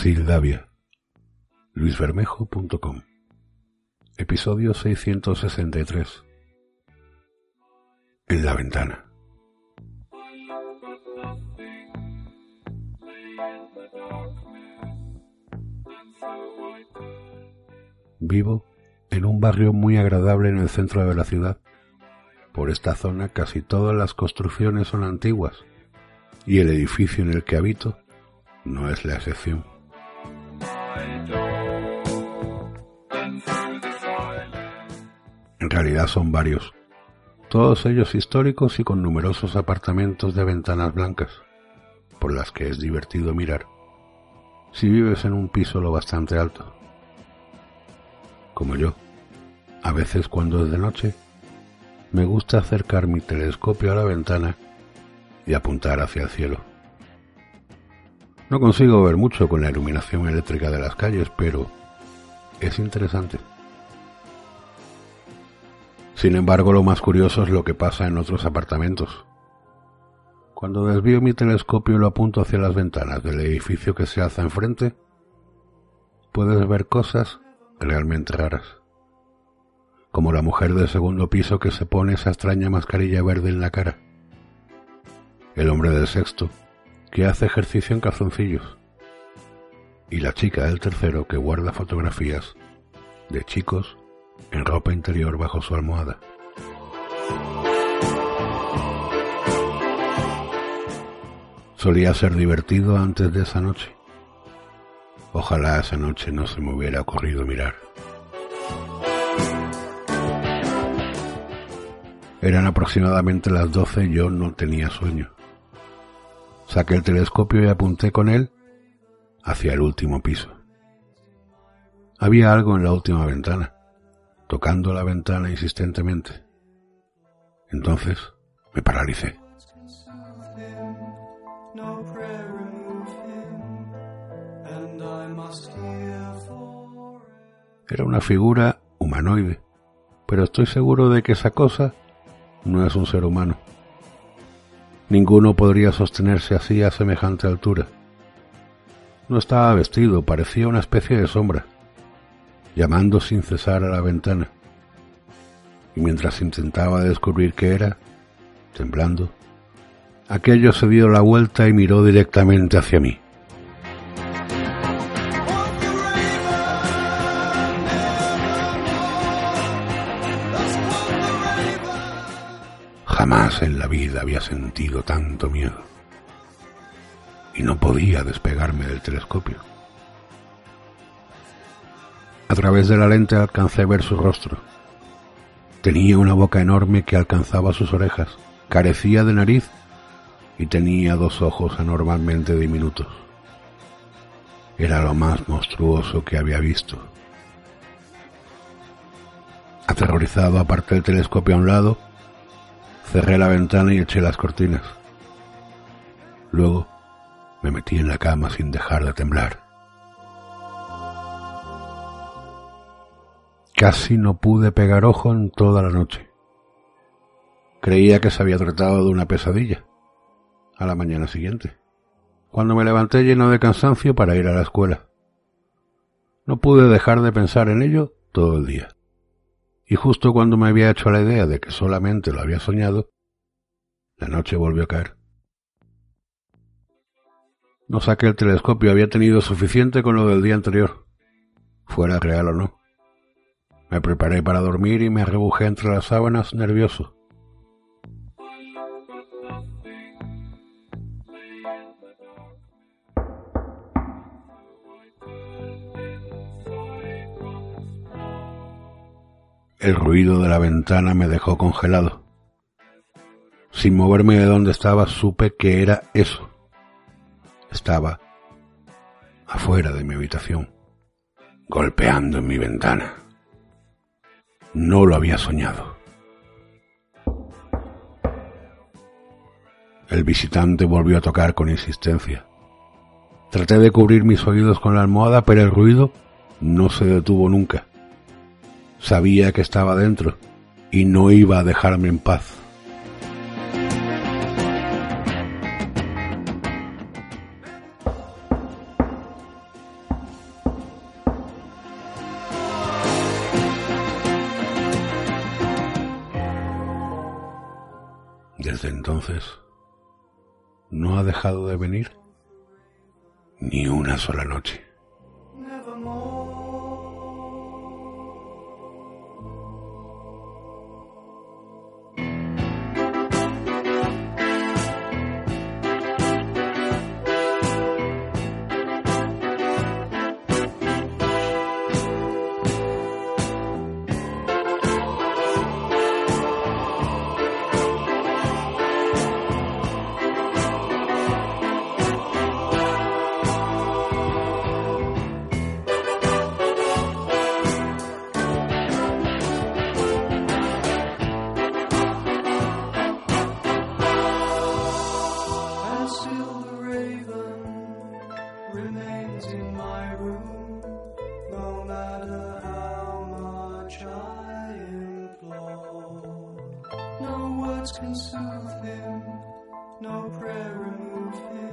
Sildavia. luisbermejo.com Episodio 663 En la ventana. Vivo en un barrio muy agradable en el centro de la ciudad. Por esta zona casi todas las construcciones son antiguas y el edificio en el que habito no es la excepción. En realidad son varios, todos ellos históricos y con numerosos apartamentos de ventanas blancas, por las que es divertido mirar, si vives en un piso lo bastante alto. Como yo, a veces cuando es de noche, me gusta acercar mi telescopio a la ventana y apuntar hacia el cielo. No consigo ver mucho con la iluminación eléctrica de las calles, pero es interesante. Sin embargo, lo más curioso es lo que pasa en otros apartamentos. Cuando desvío mi telescopio y lo apunto hacia las ventanas del edificio que se alza enfrente, puedes ver cosas realmente raras. Como la mujer del segundo piso que se pone esa extraña mascarilla verde en la cara. El hombre del sexto que hace ejercicio en calzoncillos. Y la chica del tercero que guarda fotografías de chicos en ropa interior bajo su almohada. Solía ser divertido antes de esa noche. Ojalá esa noche no se me hubiera ocurrido mirar. Eran aproximadamente las doce y yo no tenía sueño. Saqué el telescopio y apunté con él hacia el último piso. Había algo en la última ventana tocando la ventana insistentemente. Entonces me paralicé. Era una figura humanoide, pero estoy seguro de que esa cosa no es un ser humano. Ninguno podría sostenerse así a semejante altura. No estaba vestido, parecía una especie de sombra llamando sin cesar a la ventana. Y mientras intentaba descubrir qué era, temblando, aquello se dio la vuelta y miró directamente hacia mí. Jamás en la vida había sentido tanto miedo. Y no podía despegarme del telescopio. A través de la lente alcancé a ver su rostro. Tenía una boca enorme que alcanzaba sus orejas, carecía de nariz y tenía dos ojos anormalmente diminutos. Era lo más monstruoso que había visto. Aterrorizado aparté el telescopio a un lado, cerré la ventana y eché las cortinas. Luego me metí en la cama sin dejar de temblar. Casi no pude pegar ojo en toda la noche. Creía que se había tratado de una pesadilla. A la mañana siguiente, cuando me levanté lleno de cansancio para ir a la escuela. No pude dejar de pensar en ello todo el día. Y justo cuando me había hecho la idea de que solamente lo había soñado, la noche volvió a caer. No saqué el telescopio, había tenido suficiente con lo del día anterior, fuera real o no. Me preparé para dormir y me rebujé entre las sábanas nervioso. El ruido de la ventana me dejó congelado. Sin moverme de donde estaba supe que era eso. Estaba afuera de mi habitación, golpeando en mi ventana. No lo había soñado. El visitante volvió a tocar con insistencia. Traté de cubrir mis oídos con la almohada, pero el ruido no se detuvo nunca. Sabía que estaba dentro y no iba a dejarme en paz. Desde entonces no ha dejado de venir ni una sola noche. Can soothe him, no prayer remove him.